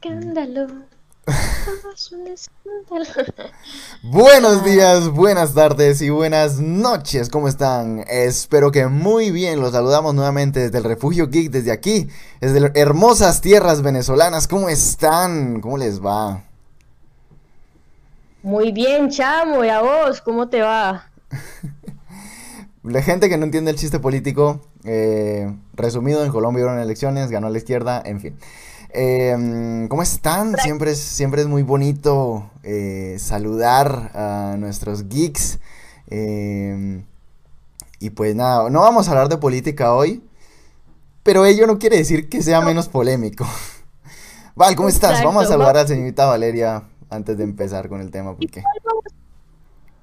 escándalo. Es un escándalo. Buenos días, buenas tardes y buenas noches, ¿cómo están? Espero que muy bien, los saludamos nuevamente desde el Refugio Geek, desde aquí, desde hermosas tierras venezolanas, ¿cómo están? ¿Cómo les va? Muy bien, chamo, ¿y a vos? ¿Cómo te va? La gente que no entiende el chiste político, eh, resumido, en Colombia hubo elecciones, ganó la izquierda, en fin. Em, ¿Cómo están? Siempre es, siempre es muy bonito eh, saludar a nuestros geeks. Em, y pues nada, no vamos a hablar de política hoy, pero ello no quiere decir que sea menos polémico. Val, ¿cómo estás? Vamos a saludar a la señorita Valeria antes de empezar con el tema. Porque...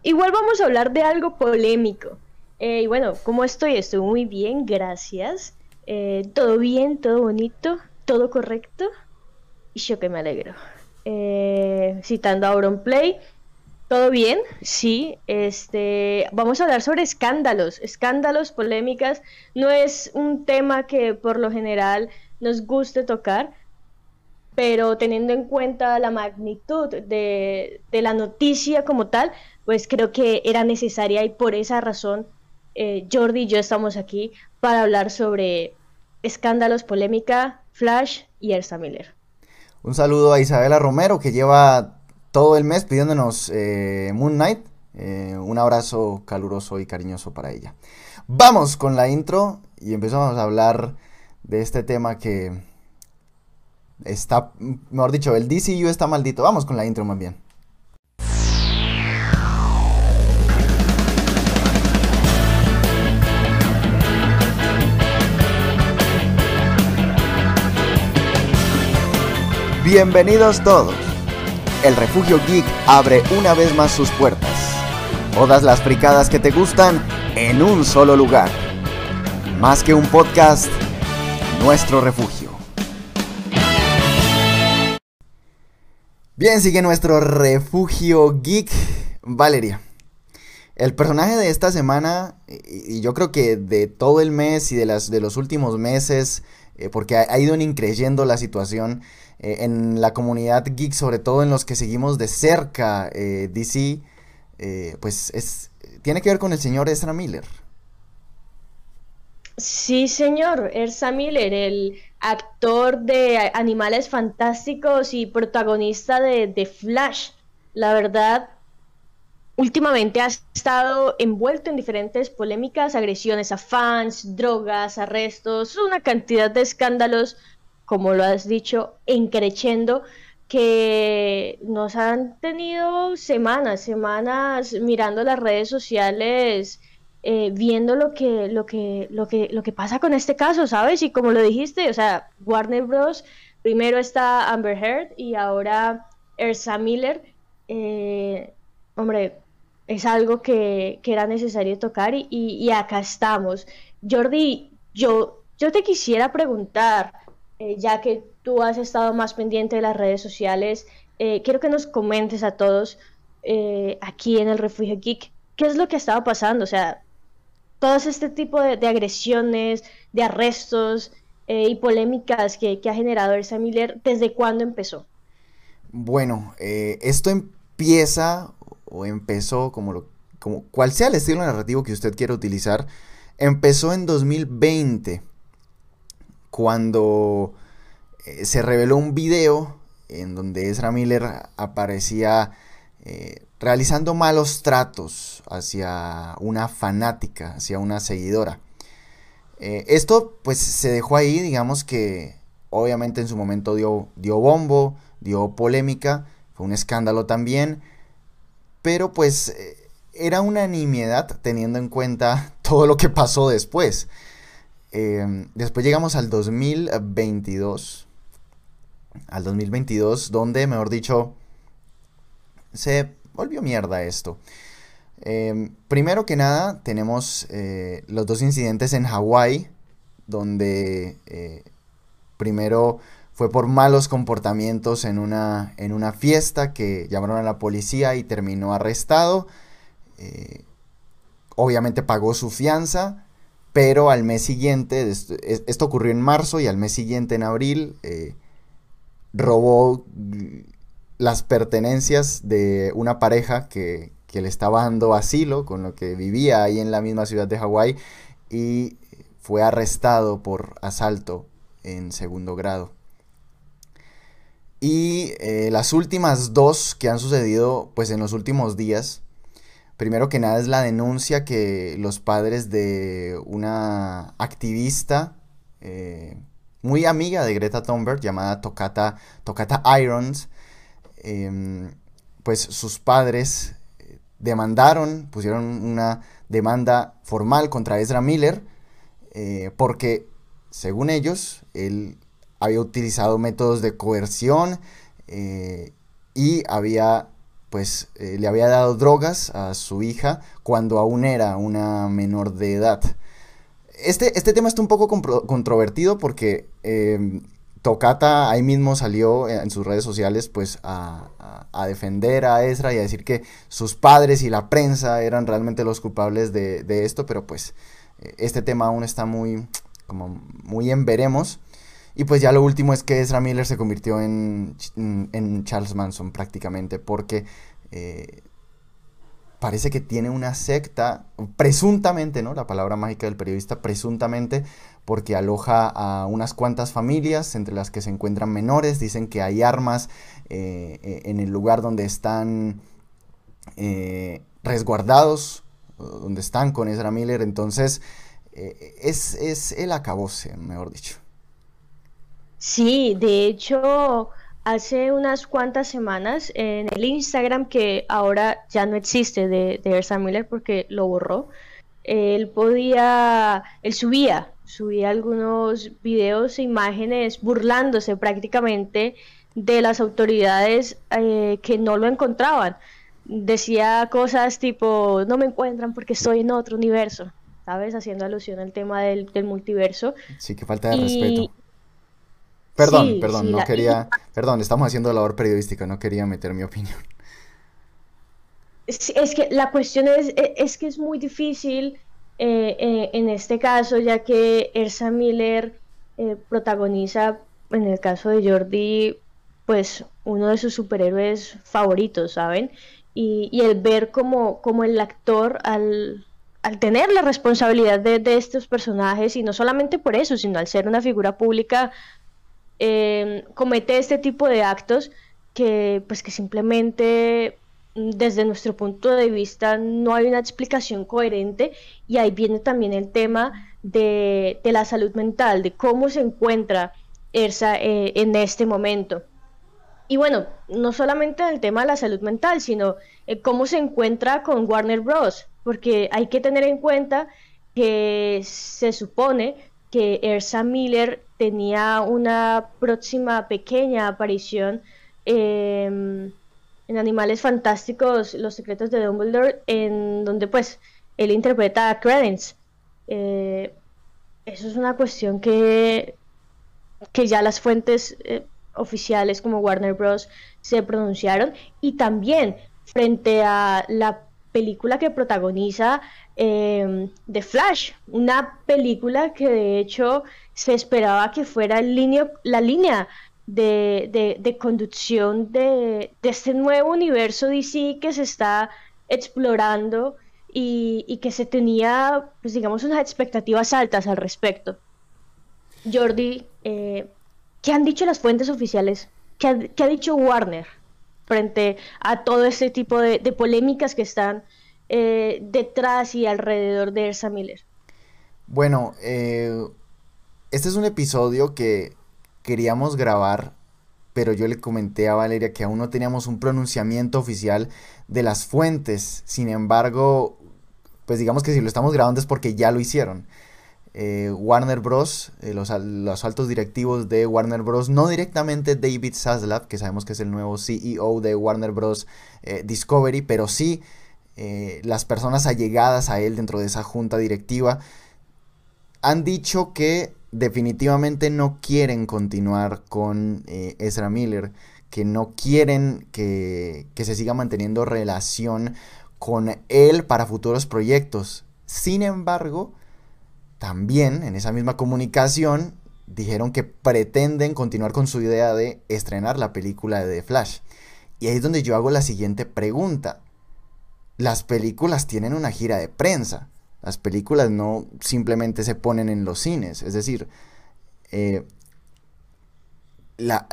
Igual, vamos, a hablar de algo polémico. Eh, y bueno, ¿cómo estoy? Estoy muy bien, gracias. Eh, todo bien, todo bonito todo correcto y yo que me alegro. Eh, citando a Play todo bien, sí. Este, vamos a hablar sobre escándalos, escándalos, polémicas. No es un tema que por lo general nos guste tocar, pero teniendo en cuenta la magnitud de, la noticia como tal, pues creo que era necesaria y por esa razón eh, Jordi y yo estamos aquí para hablar sobre escándalos, polémica, Flash y Ersa Miller. Un saludo a Isabela Romero que lleva todo el mes pidiéndonos eh, Moon Knight. Eh, un abrazo caluroso y cariñoso para ella. Vamos con la intro y empezamos a hablar de este tema que está, mejor dicho, el DCU está maldito. Vamos con la intro más bien. Bienvenidos todos. El Refugio Geek abre una vez más sus puertas. Todas las fricadas que te gustan en un solo lugar. Más que un podcast, nuestro refugio. Bien, sigue nuestro refugio geek, Valeria. El personaje de esta semana, y yo creo que de todo el mes y de, los últimos meses, eh, porque ha, ido increyendo la situación, eh, en la comunidad geek, sobre todo en los que seguimos de cerca eh, DC, eh, pues es, tiene que ver con el señor Ezra Miller. Sí, señor, Ezra Miller, el actor de Animales Fantásticos y protagonista de, de Flash. La verdad, últimamente ha estado envuelto en diferentes polémicas, agresiones a fans, drogas, arrestos, una cantidad de escándalos como lo has dicho, encrechendo que nos han tenido semanas, semanas mirando las redes sociales, eh, viendo lo que, lo que, lo que, lo que pasa con este caso, ¿sabes? Y como lo dijiste, o sea, Warner Bros. Primero está Amber Heard y ahora Ersa Miller. Eh, hombre, es algo que, era necesario tocar y, y, acá estamos. Jordi, yo, yo te quisiera preguntar, eh, ya que tú has estado más pendiente de las redes sociales, eh, quiero que nos comentes a todos eh, aquí en el Refugio Geek qué es lo que estaba pasando. O sea, todo este tipo de, agresiones, de arrestos y polémicas que, ha generado Ersa Miller, ¿desde cuándo empezó? Bueno, esto empieza o empezó como lo como cual sea el estilo narrativo que usted quiera utilizar, empezó en 2020 cuando eh, se reveló un video en donde Ezra Miller aparecía eh, realizando malos tratos hacia una fanática, hacia una seguidora. Eh, esto pues se dejó ahí, digamos que obviamente en su momento dio, dio bombo, dio polémica, fue un escándalo también, pero pues era una nimiedad teniendo en cuenta todo lo que pasó después. Em, después llegamos al 2022. Al 2022, donde, mejor dicho, se volvió mierda esto. Em, primero que nada, tenemos eh, los dos incidentes en Hawái, donde eh, primero fue por malos comportamientos en una, en una fiesta que llamaron a la policía y terminó arrestado. Eh, obviamente pagó su fianza pero al mes siguiente, esto ocurrió en marzo y al mes siguiente, en abril, eh, robó las pertenencias de una pareja que, que le estaba dando asilo, con lo que vivía ahí en la misma ciudad de Hawái, y fue arrestado por asalto en segundo grado. Y eh, las últimas dos que han sucedido pues en los últimos días, primero que nada es la denuncia que los padres de una activista eh, muy amiga de Greta Thunberg llamada Tocata, Tocata Irons, em, pues sus padres eh, demandaron, pusieron una demanda formal contra Ezra Miller, porque según ellos, él había utilizado métodos de coerción eh, y había pues eh, le había dado drogas a su hija cuando aún era una menor de edad. Este, este tema está un poco controvertido porque eh, Tocata ahí mismo salió en sus redes sociales pues a, defender a Ezra y a decir que sus padres y la prensa eran realmente los culpables de, de esto, pero pues este tema aún está muy, como muy en veremos. Y pues ya lo último es que Ezra Miller se convirtió en, Charles Manson prácticamente porque eh, parece que tiene una secta, presuntamente, ¿no? La palabra mágica del periodista, presuntamente, porque aloja a unas cuantas familias, entre las que se encuentran menores, dicen que hay armas eh, eh, en el lugar donde están resguardados, donde están con Ezra Miller, entonces es, es el acabose, mejor dicho. Sí, de hecho, hace unas cuantas semanas en el Instagram, que ahora ya no existe de, de Ersa Miller porque lo borró, él podía, él subía, subía algunos videos e imágenes burlándose prácticamente de las autoridades eh, que no lo encontraban. Decía cosas tipo, no me encuentran porque estoy en otro universo, ¿sabes? Haciendo alusión al tema del, multiverso. Sí, que falta de respeto. Perdón, perdón, no quería, perdón, estamos haciendo labor periodística, no quería meter mi opinión. Es, que la cuestión es, e, es, que es muy difícil eh, eh, en este caso, ya que Ersa Miller eh, protagoniza, en el caso de Jordi, pues uno de sus superhéroes favoritos, ¿saben? Y, y el ver como, como el actor al, al tener la responsabilidad de, de, estos personajes, y no solamente por eso, sino al ser una figura pública Em, comete este tipo de actos que pues que simplemente mm, desde nuestro punto de vista no hay una explicación coherente y ahí viene también el tema de, la salud mental, de cómo se encuentra Ersa eh, en este momento. Y bueno, no solamente el tema de la salud mental, sino eh, cómo se encuentra con Warner Bros. Porque hay que tener en cuenta que se supone que Ersa Miller tenía una próxima pequeña aparición em, en Animales Fantásticos, Los Secretos de Dumbledore, en donde pues él interpreta a Credence. Eh, eso es una cuestión que, que ya las fuentes eh, oficiales como Warner Bros. se pronunciaron y también frente a la película que protagoniza eh, The Flash, una película que de hecho se esperaba que fuera la línea de, conducción de, este nuevo universo DC que se está explorando y, que se tenía, pues digamos, unas expectativas altas al respecto. Jordi, eh, ¿qué han dicho las fuentes oficiales? ¿Qué ha, dicho Warner frente a todo este tipo de, polémicas que están eh, detrás y alrededor de Ersa Miller? Bueno, eh, este es un episodio que queríamos grabar, pero yo le comenté a Valeria que aún no teníamos un pronunciamiento oficial de las fuentes. Sin embargo, pues digamos que si lo estamos grabando es porque ya lo hicieron. Eh, Warner Bros., los, altos directivos de Warner Bros., no directamente David Zaslav, que sabemos que es el nuevo CEO de Warner Bros. Discovery, pero sí las personas allegadas a él dentro de esa junta directiva, han dicho que definitivamente no quieren continuar con eh, Ezra Miller, que no quieren que, se siga manteniendo relación con él para futuros proyectos. Sin embargo, también en esa misma comunicación dijeron que pretenden continuar con su idea de estrenar la película de The Flash. Y ahí es donde yo hago la siguiente pregunta. Las películas tienen una gira de prensa. Las películas no simplemente se ponen en los cines. Es decir, eh, la,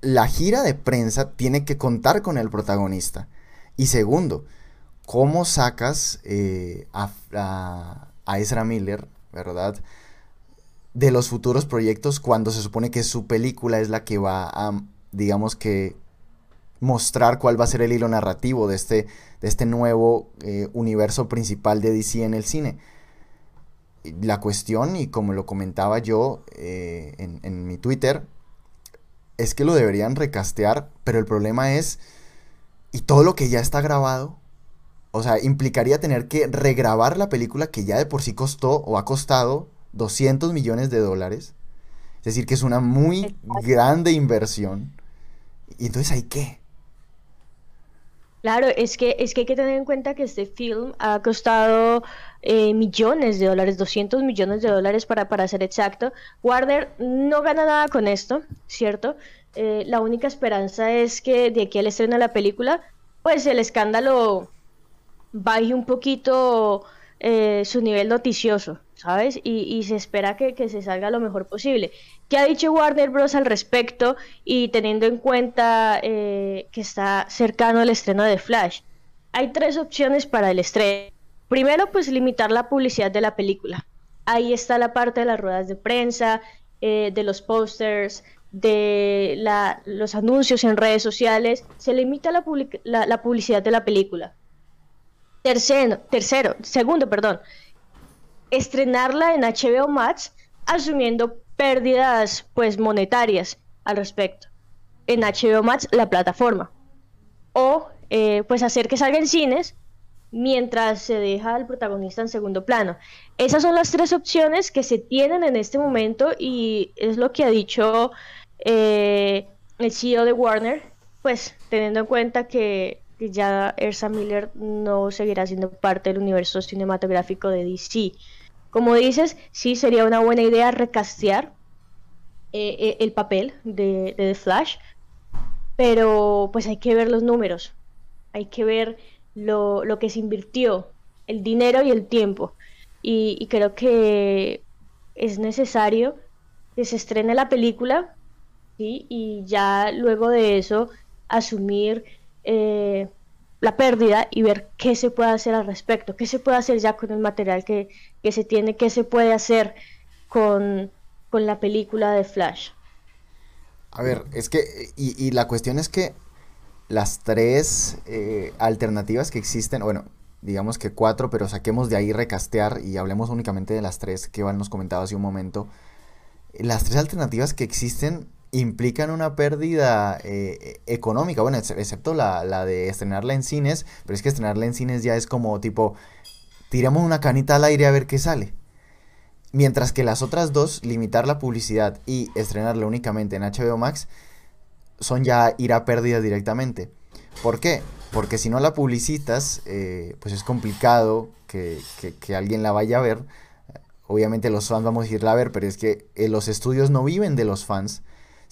la gira de prensa tiene que contar con el protagonista. Y segundo, ¿cómo sacas eh, a, a, Ezra Miller, verdad? De los futuros proyectos cuando se supone que su película es la que va a, digamos que, mostrar cuál va a ser el hilo narrativo de este, de este nuevo eh, universo principal de DC en el cine. La cuestión, y como lo comentaba yo eh, en, en mi Twitter, es que lo deberían recastear, pero el problema es, ¿y todo lo que ya está grabado? O sea, implicaría tener que regrabar la película que ya de por sí costó o ha costado 200 millones de dólares. Es decir, que es una muy grande inversión. Y entonces, ¿hay qué? Claro, es que, es que hay que tener en cuenta que este film ha costado eh, millones de dólares, 200 millones de dólares para, para ser exacto. Warner no gana nada con esto, ¿cierto? Eh, la única esperanza es que de aquí al estreno de la película, pues el escándalo baje un poquito eh, su nivel noticioso, ¿sabes? Y, se espera que, se salga lo mejor posible. ¿Qué ha dicho Warner Bros. al respecto y teniendo en cuenta que está cercano el estreno de Flash? Hay tres opciones para el estreno. Primero, pues limitar la publicidad de la película. Ahí está la parte de las ruedas de prensa, eh, de los posters, de los anuncios en redes sociales. Se limita la, publicidad de la película. Tercero, tercero, segundo, perdón, estrenarla en HBO Max asumiendo pérdidas pues monetarias al respecto en HBO Max la plataforma o eh, pues hacer que salga en cines mientras se deja al protagonista en segundo plano. Esas son las tres opciones que se tienen en este momento y es lo que ha dicho eh, el CEO de Warner, pues teniendo en cuenta que, ya Ersa Miller no seguirá siendo parte del universo cinematográfico de DC. Como dices, sí sería una buena idea recastear eh, eh, el papel de, The Flash, pero pues hay que ver los números, hay que ver lo, lo que se invirtió, el dinero y el tiempo. Y, creo que es necesario que se estrene la película y ya luego de eso asumir eh, la pérdida y ver qué se puede hacer al respecto, qué se puede hacer ya con el material que, que se tiene, qué se puede hacer con, con, la película de Flash. A ver, es que, y, y la cuestión es que las tres eh, alternativas que existen, bueno, digamos que cuatro, pero saquemos de ahí recastear y hablemos únicamente de las tres que Iván nos comentaba hace un momento. Las tres alternativas que existen implican una pérdida eh, económica, bueno, excepto la, la, de estrenarla en cines, pero es que estrenarla en cines ya es como tipo, tiramos una canita al aire a ver qué sale. Mientras que las otras dos, limitar la publicidad y estrenarla únicamente en HBO Max, son ya ir a pérdida directamente. ¿Por qué? Porque si no la publicitas, eh, pues es complicado que, alguien la vaya a ver. Obviamente los fans vamos a irla a ver, pero es que eh, los estudios no viven de los fans.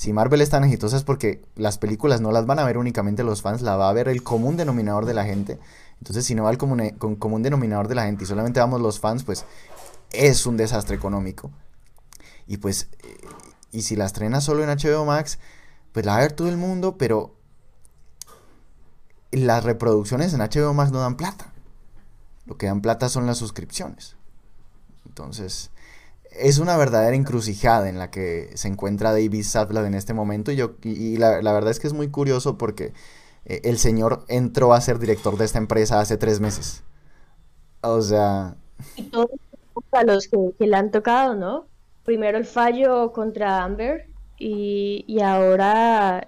Si Marvel es tan exitosa es porque las películas no las van a ver únicamente los fans, la va a ver el común denominador de la gente. Entonces, si no va el común, con común denominador de la gente y solamente vamos los fans, pues es un desastre económico. Y pues, eh, y si la estrena solo en HBO Max, pues la va a ver todo el mundo, pero las reproducciones en HBO Max no dan plata. Lo que dan plata son las suscripciones. Entonces, es una verdadera encrucijada en la que se encuentra David Zaslav en este momento. Y, yo, y, la, verdad es que es muy curioso porque eh, el señor entró a ser director de esta empresa hace tres meses. O sea... Y todos los que, que le han tocado, ¿no? Primero el fallo contra Amber y, ahora,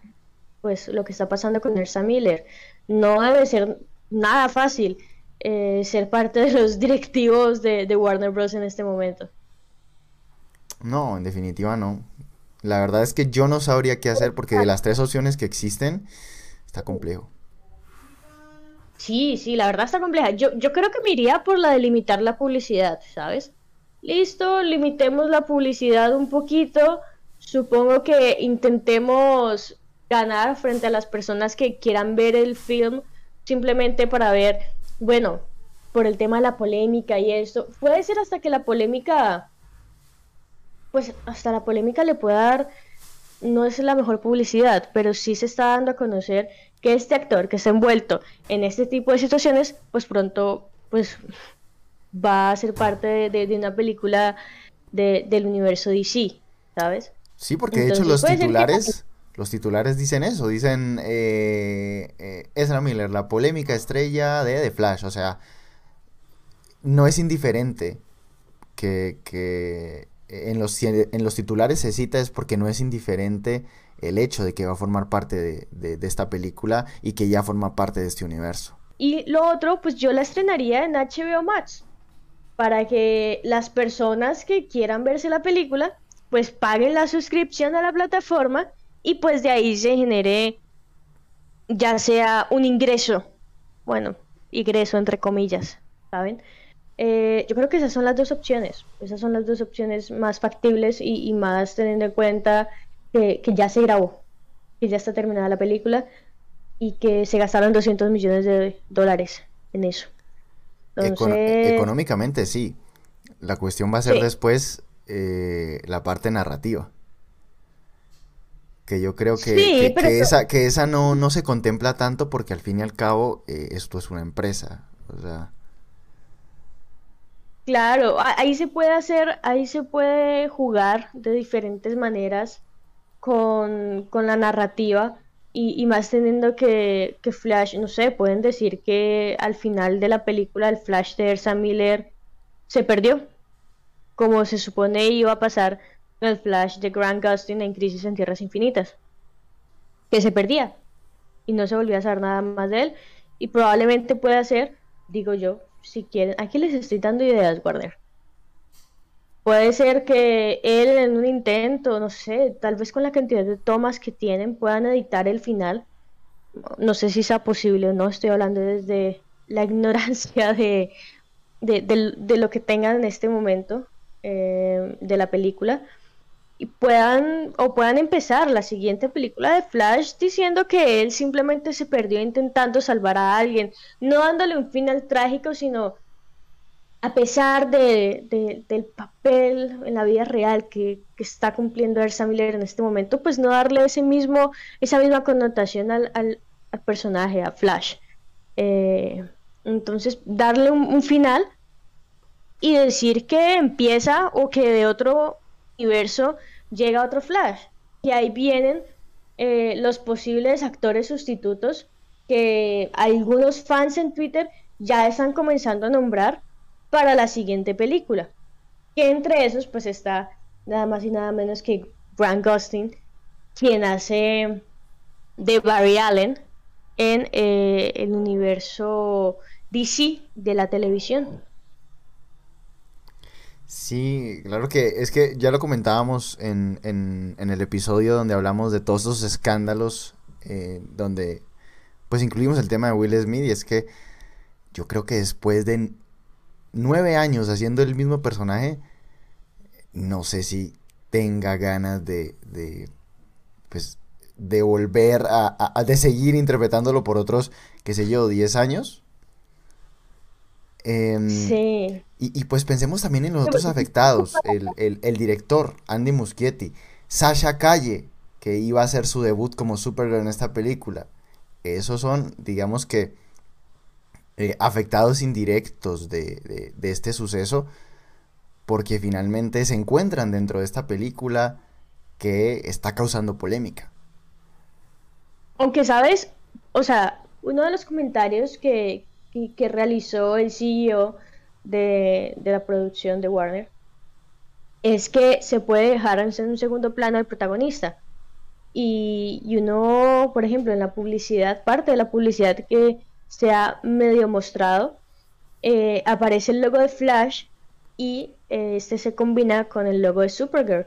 pues lo que está pasando con Ersa Miller, no debe ser nada fácil eh, ser parte de los directivos de, Warner Bros. en este momento. No, en definitiva no. La verdad es que yo no sabría qué hacer porque de las tres opciones que existen, está complejo. Sí, sí, la verdad está compleja. Yo, yo creo que me iría por la de limitar la publicidad, ¿sabes? listo, limitemos la publicidad un poquito, supongo que intentemos ganar frente a las personas que quieran ver el film simplemente para ver, bueno, por el tema de la polémica y esto, puede ser hasta que la polémica, pues hasta la polémica le pueda dar, no es la mejor publicidad, pero sí se está dando a conocer que este actor que está envuelto en este tipo de situaciones, pues pronto, pues va a ser parte de, una película del universo DC, ¿sabes? Sí, porque de hecho los titulares, los titulares dicen eso, dicen eh, eh, Ezra Miller, la polémica estrella de The Flash, o sea, no es indiferente que, que en, los, en los titulares se cita es porque no es indiferente el hecho de que va a formar parte de, esta película y que ya forma parte de este universo. Y lo otro, pues yo la estrenaría en HBO Max para que las personas que quieran verse la película, pues paguen la suscripción a la plataforma y pues de ahí se genere ya sea un ingreso, bueno, ingreso entre comillas, ¿saben? Eh, yo creo que esas son las dos opciones, esas son las dos opciones más factibles y, más teniendo en cuenta que, que, ya se grabó, que ya está terminada la película y que se gastaron 200 millones de dólares en eso económicamente sí. La cuestión va a ser después eh, la parte narrativa. Que yo creo que, que, esa, que esa no, no se contempla tanto porque al fin y al cabo eh, esto es una empresa. O sea... Claro, ahí se puede hacer, ahí se puede jugar de diferentes maneras con, con la narrativa y, más teniendo que, Flash, no sé, pueden decir que al final de la película el Flash de Ersa Miller se perdió, como se supone iba a pasar con el Flash de Grant Gustin en Crisis en Tierras Infinitas, que se perdía y no se volvía a saber nada más de él y probablemente pueda ser, digo yo, si quieren, aquí les estoy dando ideas, Warner Puede ser que él en un intento, no sé, tal vez con la cantidad de tomas que tienen, puedan editar el final. No sé si sea posible o no, estoy hablando desde la ignorancia de, de, lo que tengan en este momento eh, de la película. Y puedan, o puedan empezar la siguiente película de Flash diciendo que él simplemente se perdió intentando salvar a alguien, no dándole un final trágico, sino a pesar de, del papel en la vida real que, está cumpliendo Ersa Miller en este momento, pues no darle ese mismo, esa misma connotación al, personaje, a Flash. Eh, entonces, darle un, final y decir que empieza o que de otro universo llega otro Flash. Y ahí vienen eh, los posibles actores sustitutos que algunos fans en Twitter ya están comenzando a nombrar para la siguiente película. Que entre esos pues está nada más y nada menos que Grant Gustin, quien hace de Barry Allen en eh, el universo DC de la televisión. Sí, claro que es que ya lo comentábamos en, en, el episodio donde hablamos de todos esos escándalos, eh, donde pues incluimos el tema de Will Smith y es que yo creo que después de nueve años haciendo el mismo personaje, no sé si tenga ganas de, de pues, de volver a, a, de seguir interpretándolo por otros, qué sé yo, diez años. Em, sí. Y, pues pensemos también en los otros afectados, el, el, director, Andy Muschietti, Sasha Calle, que iba a hacer su debut como Supergirl en esta película. Esos son, digamos que, eh, afectados indirectos de, este suceso, porque finalmente se encuentran dentro de esta película que está causando polémica. Aunque sabes, o sea, uno de los comentarios que, realizó el CEO de, la producción de Warner es que se puede dejar en un segundo plano al protagonista. Y, y, uno, por ejemplo, en la publicidad, parte de la publicidad que, se ha medio mostrado, eh, aparece el logo de Flash y eh, este se combina con el logo de Supergirl.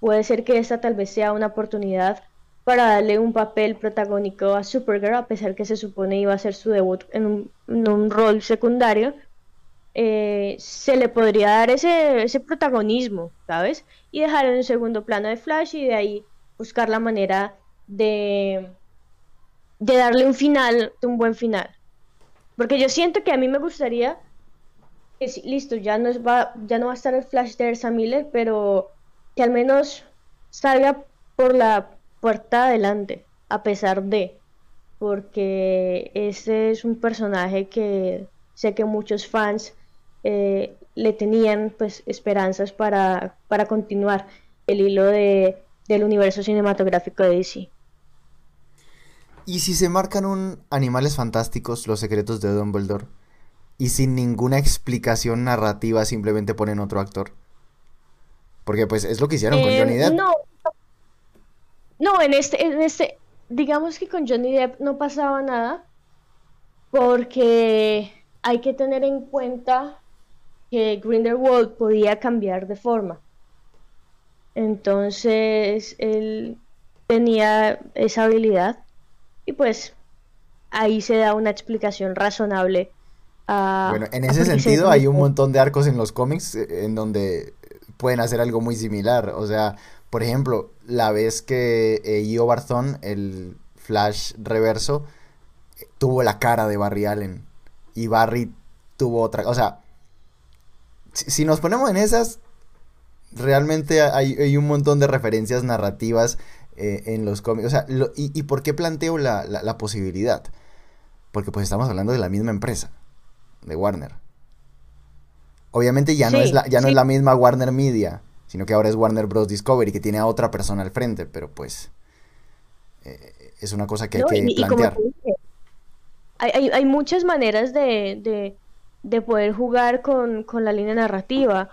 Puede ser que esta tal vez sea una oportunidad para darle un papel protagónico a Supergirl, a pesar que se supone iba a ser su debut en un, rol secundario. eh, se le podría dar ese, ese protagonismo, ¿sabes? Y dejar en un segundo plano de Flash y de ahí buscar la manera de, de darle un final, un buen final. Porque yo siento que a mí me gustaría que listo, ya no, va, ya no va a estar el Flash de Ersa Miller, pero que al menos salga por la puerta adelante, a pesar de, porque ese es un personaje que sé que muchos fans eh, le tenían pues esperanzas para, para continuar el hilo de, del universo cinematográfico de DC. ¿Y si se marcan un Animales Fantásticos, los secretos de Dumbledore, y sin ninguna explicación narrativa simplemente ponen otro actor? Porque pues es lo que hicieron con Johnny eh, Depp. No, no, en este, en este, digamos que con Johnny Depp no pasaba nada, porque hay que tener en cuenta que Grindelwald podía cambiar de forma. Entonces él tenía esa habilidad y pues ahí se da una explicación razonable. bueno, en ese sentido hay un montón de arcos en los cómics eh, en donde pueden hacer algo muy similar. O sea, por ejemplo, la vez que eh, Io Barzón, el Flash reverso, tuvo la cara de Barry Allen y Barry tuvo otra. O sea, si, nos ponemos en esas, realmente hay, un montón de referencias narrativas eh, en los cómics. O sea, y, por qué planteo la, posibilidad? Porque pues estamos hablando de la misma empresa, de Warner. Obviamente ya, no, es la, ya no es la misma Warner Media, sino que ahora es Warner Bros. Discovery, que tiene a otra persona al frente, pero pues eh, es una cosa que hay que plantear. hay, hay, muchas maneras de, de, poder jugar con, con, la línea narrativa,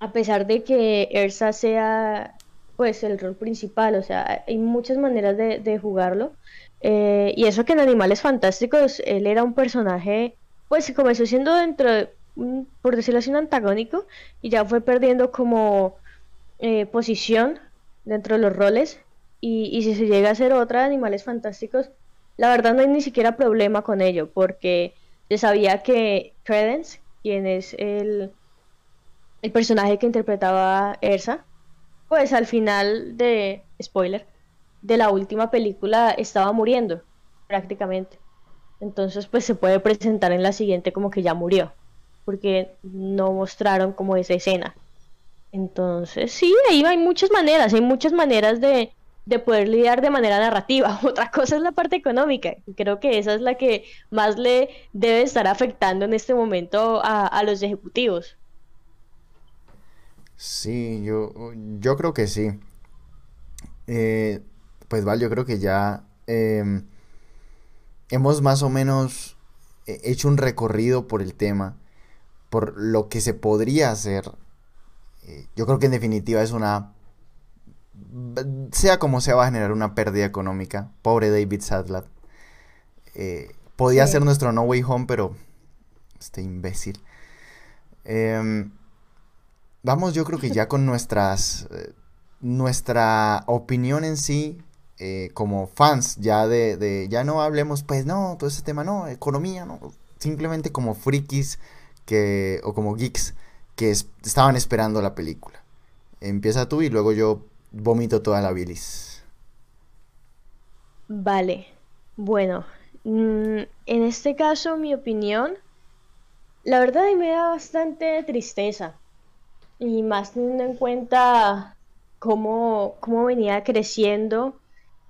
a pesar de que Ersa sea pues el rol principal, o sea, hay muchas maneras de, de jugarlo. Eh, y eso que en Animales Fantásticos él era un personaje, pues comenzó siendo dentro de por decirlo así, un antagónico y ya fue perdiendo como eh, posición dentro de los roles. Y, si se llega a hacer otra de Animales Fantásticos, la verdad no hay ni siquiera problema con ello, porque se sabía que Credence, quien es el, el personaje que interpretaba Ersa, pues al final de, spoiler, de la última película estaba muriendo, prácticamente. Entonces, pues se puede presentar en la siguiente como que ya murió porque no mostraron como esa escena. Entonces, sí, ahí hay muchas maneras, hay muchas maneras de, poder lidiar de manera narrativa. Otra cosa es la parte económica. Creo que esa es la que más le debe estar afectando en este momento a, los ejecutivos. Sí, yo, yo creo que sí. Eh, pues vale, yo creo que ya em, hemos más o menos eh, hecho un recorrido por el tema por lo que se podría hacer. Eh, yo creo que en definitiva es una... Sea como sea, va a generar una pérdida económica. Pobre David Sadler. Eh, podía ser nuestro No Way Home, pero... Este imbécil. Em, vamos, yo creo que ya con nuestras... Eh, nuestra opinión en sí, como fans, ya de, de, Ya no hablemos, pues no, todo ese tema, no, economía, no. Simplemente como frikis o como geeks que estaban esperando la película. Empieza tú y luego yo vomito toda la bilis. Vale, bueno, mm, en este caso mi opinión, la verdad me da bastante tristeza y más teniendo en cuenta cómo, cómo venía creciendo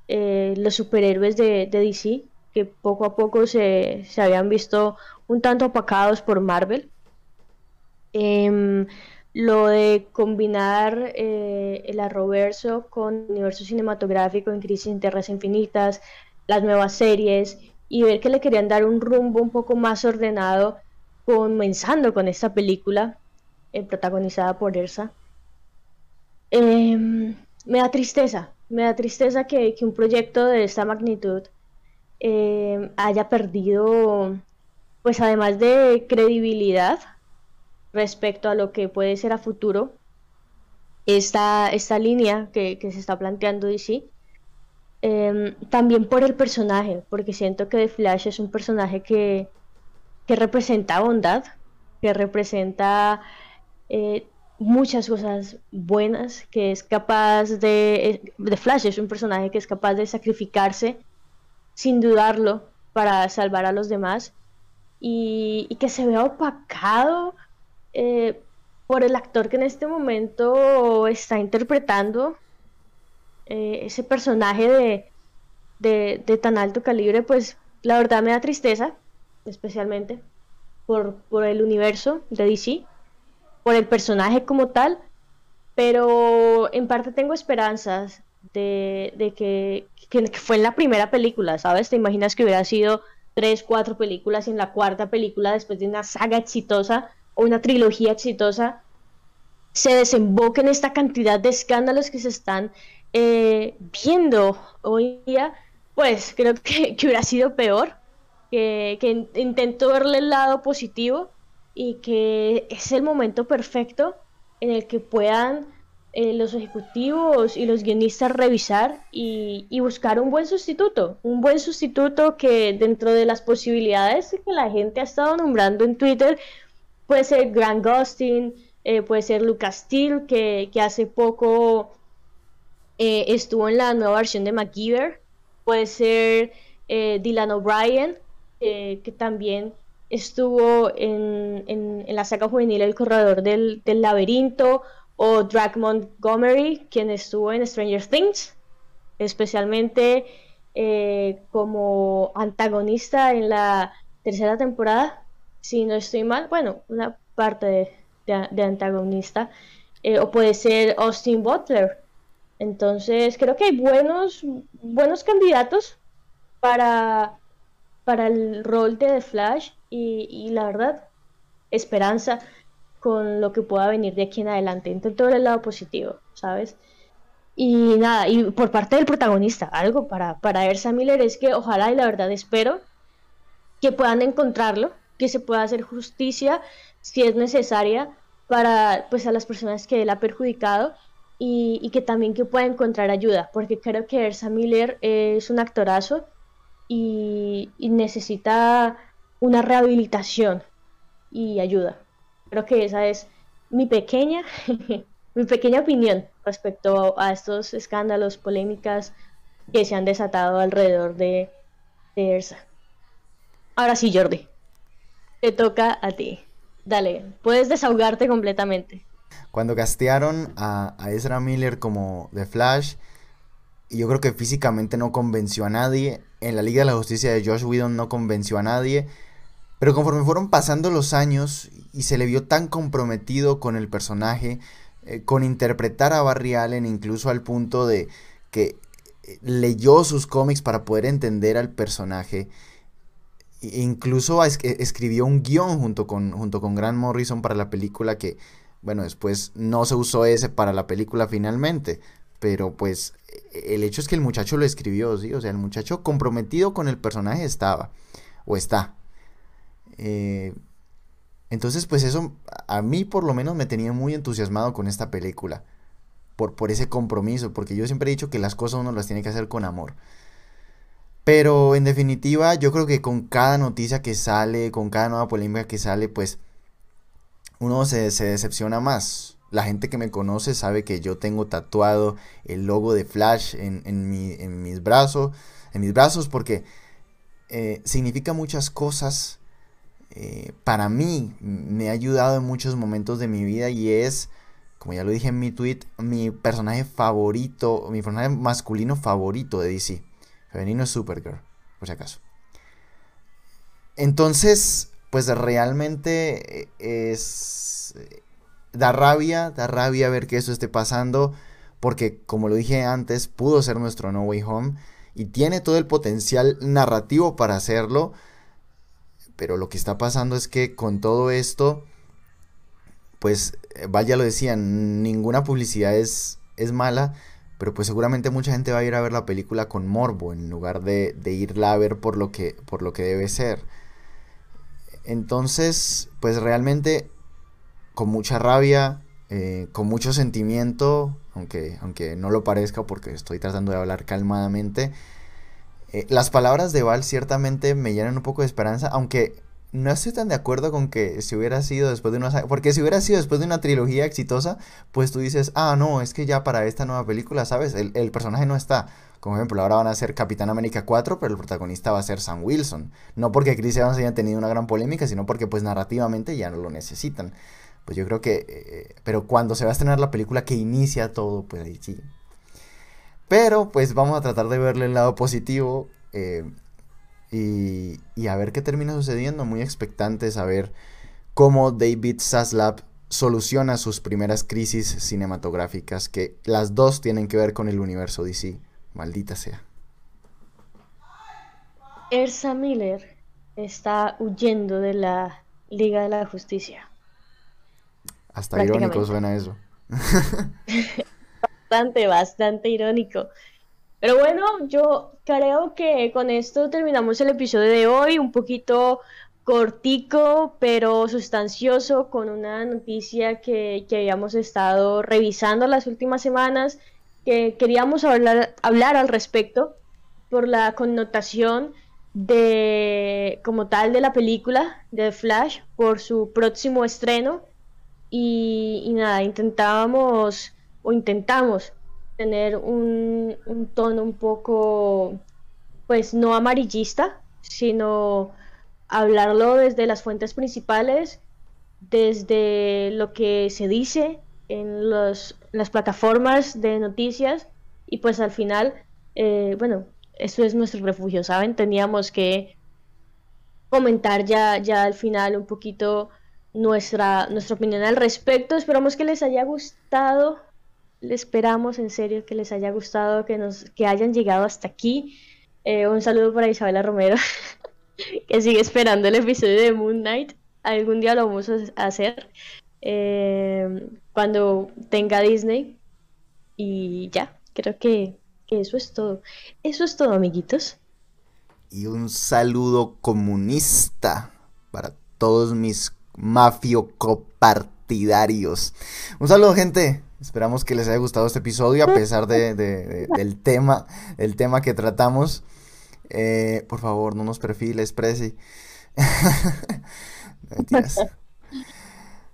eh, los superhéroes de, de, DC, que poco a poco se, se habían visto un tanto opacados por Marvel. Em, lo de combinar eh, el arroverso con el universo cinematográfico en Crisis en Tierras Infinitas, las nuevas series y ver que le querían dar un rumbo un poco más ordenado comenzando con esta película eh, protagonizada por Ersa. Em, me da tristeza, me da tristeza que, que un proyecto de esta magnitud em, haya perdido pues además de credibilidad respecto a lo que puede ser a futuro, esta, esta línea que, se está planteando DC, em, también por el personaje, porque siento que The Flash es un personaje que, que representa bondad que representa eh, muchas cosas buenas, que es capaz de, de Flash es un personaje que es capaz de sacrificarse sin dudarlo para salvar a los demás y, que se vea opacado eh, por el actor que en este momento está interpretando eh, ese personaje de, de, tan alto calibre, pues la verdad me da tristeza, especialmente por, por el universo de DC por el personaje como tal, pero en parte tengo esperanzas de, que, fue en la primera película, ¿sabes? ¿Te imaginas que hubiera sido tres, cuatro películas y en la cuarta película, después de una saga exitosa una trilogía exitosa, se desemboque en esta cantidad de escándalos que se están eh, viendo hoy día? Pues creo que, hubiera sido peor, que, que intento verle el lado positivo y que es el momento perfecto en el que puedan eh, los ejecutivos y los guionistas revisar y, buscar un buen sustituto, un buen sustituto que dentro de las posibilidades que la gente ha estado nombrando en Twitter puede ser Grant Gustin, eh, puede ser Lucas Steele, que, hace poco eh, estuvo en la nueva versión de MacGyver, puede ser Dylan O'Brien, que también estuvo en, en, la saga juvenil El Corredor del, del Laberinto, o Drag Montgomery, quien estuvo en Stranger Things, especialmente eh, como antagonista en la tercera temporada, si no estoy mal, bueno, una parte de, antagonista, eh, o puede ser Austin Butler. Entonces, creo que hay buenos, buenos candidatos para, para el rol de The Flash y, la verdad, esperanza con lo que pueda venir de aquí en adelante. Intento ver el lado positivo, ¿sabes? Y nada, y por parte del protagonista, algo para, para Ersa Miller es que ojalá y la verdad espero que puedan encontrarlo, que se pueda hacer justicia si es necesaria para pues a las personas que él ha perjudicado y, y que también que pueda encontrar ayuda, porque creo que Ersa Miller es un actorazo y, necesita una rehabilitación y ayuda. Creo que esa es mi pequeña, mi pequeña opinión respecto a estos escándalos, polémicas que se han desatado alrededor de, de Ersa. Ahora sí, Jordi, te toca a ti. Dale, puedes desahogarte completamente. Cuando castearon a, Ezra Miller como The Flash, yo creo que físicamente no convenció a nadie. En la Liga de la Justicia de Josh Whedon no convenció a nadie. Pero conforme fueron pasando los años y se le vio tan comprometido con el personaje, eh, con interpretar a Barry Allen, incluso al punto de que eh, leyó sus cómics para poder entender al personaje. E incluso escribió un guion junto con, junto con Grant Morrison para la película que, bueno, después no se usó ese para la película finalmente. Pero pues el hecho es que el muchacho lo escribió, ¿sí? O sea, el muchacho comprometido con el personaje estaba, o está. Eh, entonces, pues eso a mí por lo menos me tenía muy entusiasmado con esta película. Por, por ese compromiso, porque yo siempre he dicho que las cosas uno las tiene que hacer con amor. Pero en definitiva, yo creo que con cada noticia que sale, con cada nueva polémica que sale, pues uno se, decepciona más. La gente que me conoce sabe que yo tengo tatuado el logo de Flash en, en, mis brazos. En mis brazos porque eh, significa muchas cosas. Eh, para mí me ha ayudado en muchos momentos de mi vida y es, como ya lo dije en mi tweet, mi personaje favorito, mi personaje masculino favorito de DC. Femenino es Supergirl, por si acaso. Entonces, pues realmente es da rabia, da rabia ver que eso esté pasando, porque como lo dije antes, pudo ser nuestro No Way Home y tiene todo el potencial narrativo para hacerlo, pero lo que está pasando es que con todo esto, pues, eh, vaya lo decía, ninguna publicidad es, es mala, pero pues seguramente mucha gente va a ir a ver la película con morbo en lugar de, de irla a ver por lo que, por lo que debe ser. Entonces, pues realmente con mucha rabia, eh, con mucho sentimiento, aunque, aunque no lo parezca porque estoy tratando de hablar calmadamente. Eh, las palabras de Val ciertamente me llenan un poco de esperanza, aunque no estoy tan de acuerdo con que si hubiera sido después de una... Porque si hubiera sido después de una trilogía exitosa, pues tú dices, ah, no, es que ya para esta nueva película, ¿sabes? El, el personaje no está. Como ejemplo, ahora van a ser Capitán América 4, pero el protagonista va a ser Sam Wilson. No porque Chris Evans haya tenido una gran polémica, sino porque pues narrativamente ya no lo necesitan. Pues yo creo que... Eh, pero cuando se va a estrenar la película que inicia todo, pues ahí sí. Pero pues vamos a tratar de verle el lado positivo. Eh, y, a ver qué termina sucediendo. Muy expectantes a ver cómo David Zaslav soluciona sus primeras crisis cinematográficas, que las dos tienen que ver con el universo DC. Maldita sea. Ersa Miller está huyendo de la Liga de la Justicia. Hasta irónico suena eso. bastante, bastante irónico. Pero bueno, yo creo que con esto terminamos el episodio de hoy, un poquito cortico, pero sustancioso, con una noticia que, habíamos estado revisando las últimas semanas, que queríamos hablar, hablar al respecto por la connotación de como tal de la película de Flash por su próximo estreno. Y, y nada intentábamos o intentamos tener un, tono un poco, pues no amarillista, sino hablarlo desde las fuentes principales, desde lo que se dice en, los, las plataformas de noticias y pues al final, eh, bueno, eso es nuestro refugio, ¿saben? Teníamos que comentar ya, ya al final un poquito nuestra, nuestra opinión al respecto. Esperamos que les haya gustado esperamos en serio que les haya gustado, que, nos, que hayan llegado hasta aquí. Eh, un saludo para Isabela Romero, que sigue esperando el episodio de Moon Knight. Algún día lo vamos a hacer eh, cuando tenga Disney. Y ya, creo que, que eso es todo. Eso es todo, amiguitos. Y un saludo comunista para todos mis mafiocopartidarios. Un saludo, gente. Esperamos que les haya gustado este episodio a pesar de, del tema, el tema que tratamos. Eh, por favor, no nos perfiles, Prezi.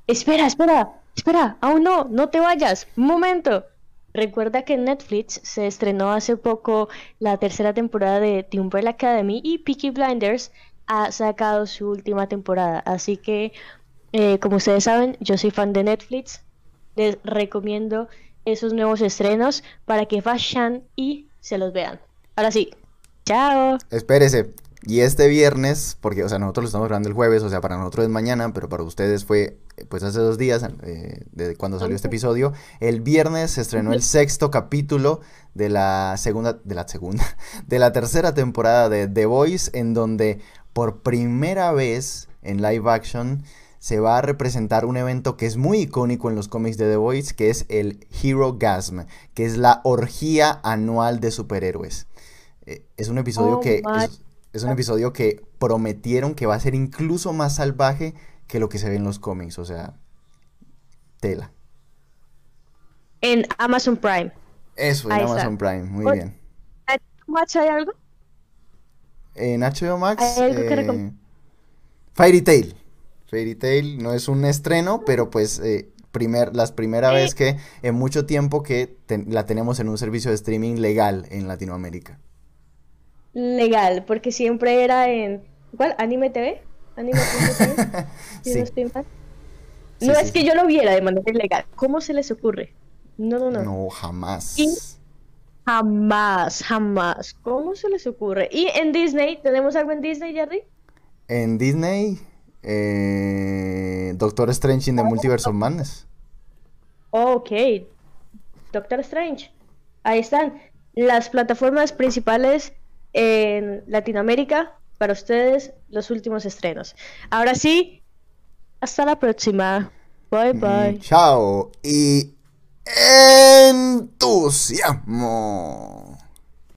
espera, espera, espera, aún no, no te vayas. Un momento. Recuerda que en Netflix se estrenó hace poco la tercera temporada de The Academy y Peaky Blinders ha sacado su última temporada. Así que, eh, como ustedes saben, yo soy fan de Netflix les recomiendo esos nuevos estrenos para que vayan y se los vean. Ahora sí, chao. Espérese. Y este viernes, porque, o sea, nosotros lo estamos grabando el jueves, o sea, para nosotros es mañana, pero para ustedes fue, pues, hace dos días, eh, de cuando salió este episodio. El viernes se estrenó el sexto capítulo de la segunda, de la segunda, de la tercera temporada de The Voice, en donde por primera vez en live action se va a representar un evento que es muy icónico en los cómics de The Voice, que es el Hero Gasm, que es la orgía anual de superhéroes. Eh, es un episodio oh que es, un episodio que prometieron que va a ser incluso más salvaje que lo que se ve en los cómics, o sea, tela. En Amazon Prime. Eso, en Amazon Prime, muy bien. ¿En Max hay algo? En HBO Max. ¿Hay algo que eh, Fairy Tail. Fairy Tail no es un estreno, pero pues eh, primer, las primera vez que en mucho tiempo que la tenemos en un servicio de streaming legal en Latinoamérica. Legal, porque siempre era en ¿cuál? Anime TV, Anime TV. sí. no, es que yo lo viera de manera ilegal. ¿Cómo se les ocurre? No, no, no. No, jamás. Jamás, jamás. ¿Cómo se les ocurre? ¿Y en Disney? ¿Tenemos algo en Disney, Jerry? En Disney, eh, Doctor Strange in the Multiverse of Madness. Ok, Doctor Strange. Ahí están las plataformas principales en Latinoamérica para ustedes los últimos estrenos. Ahora sí, hasta la próxima. Bye mm, bye. chao y entusiasmo.